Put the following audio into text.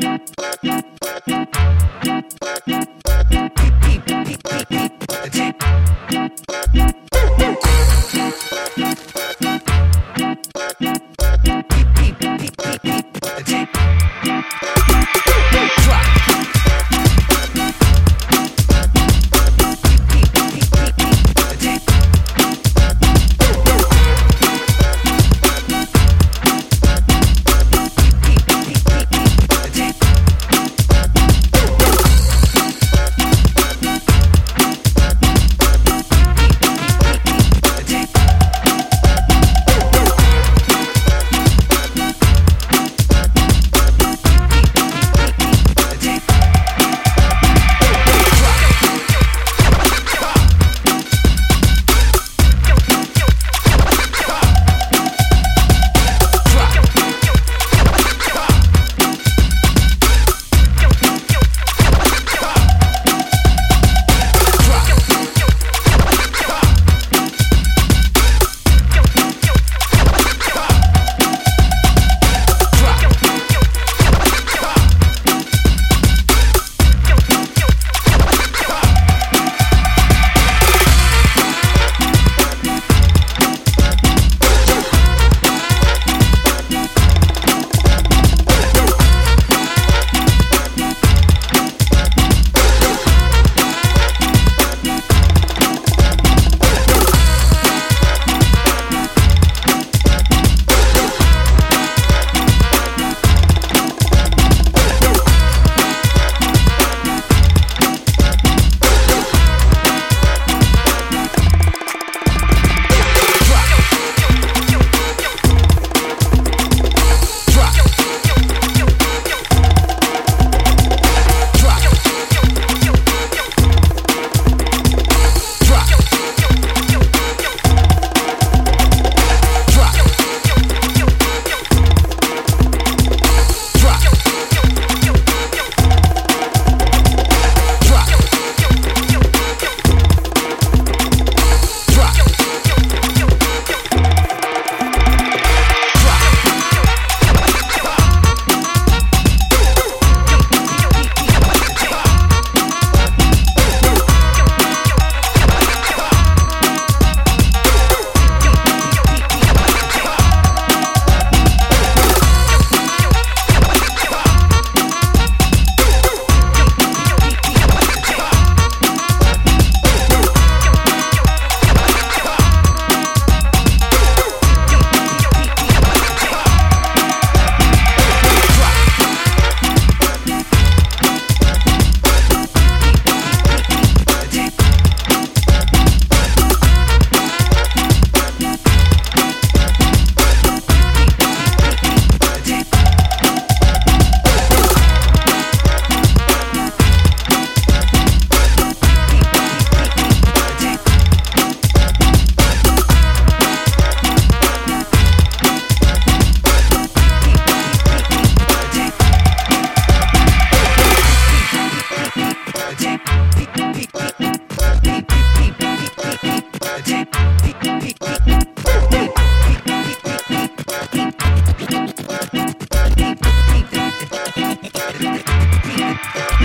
Drop. Yeah.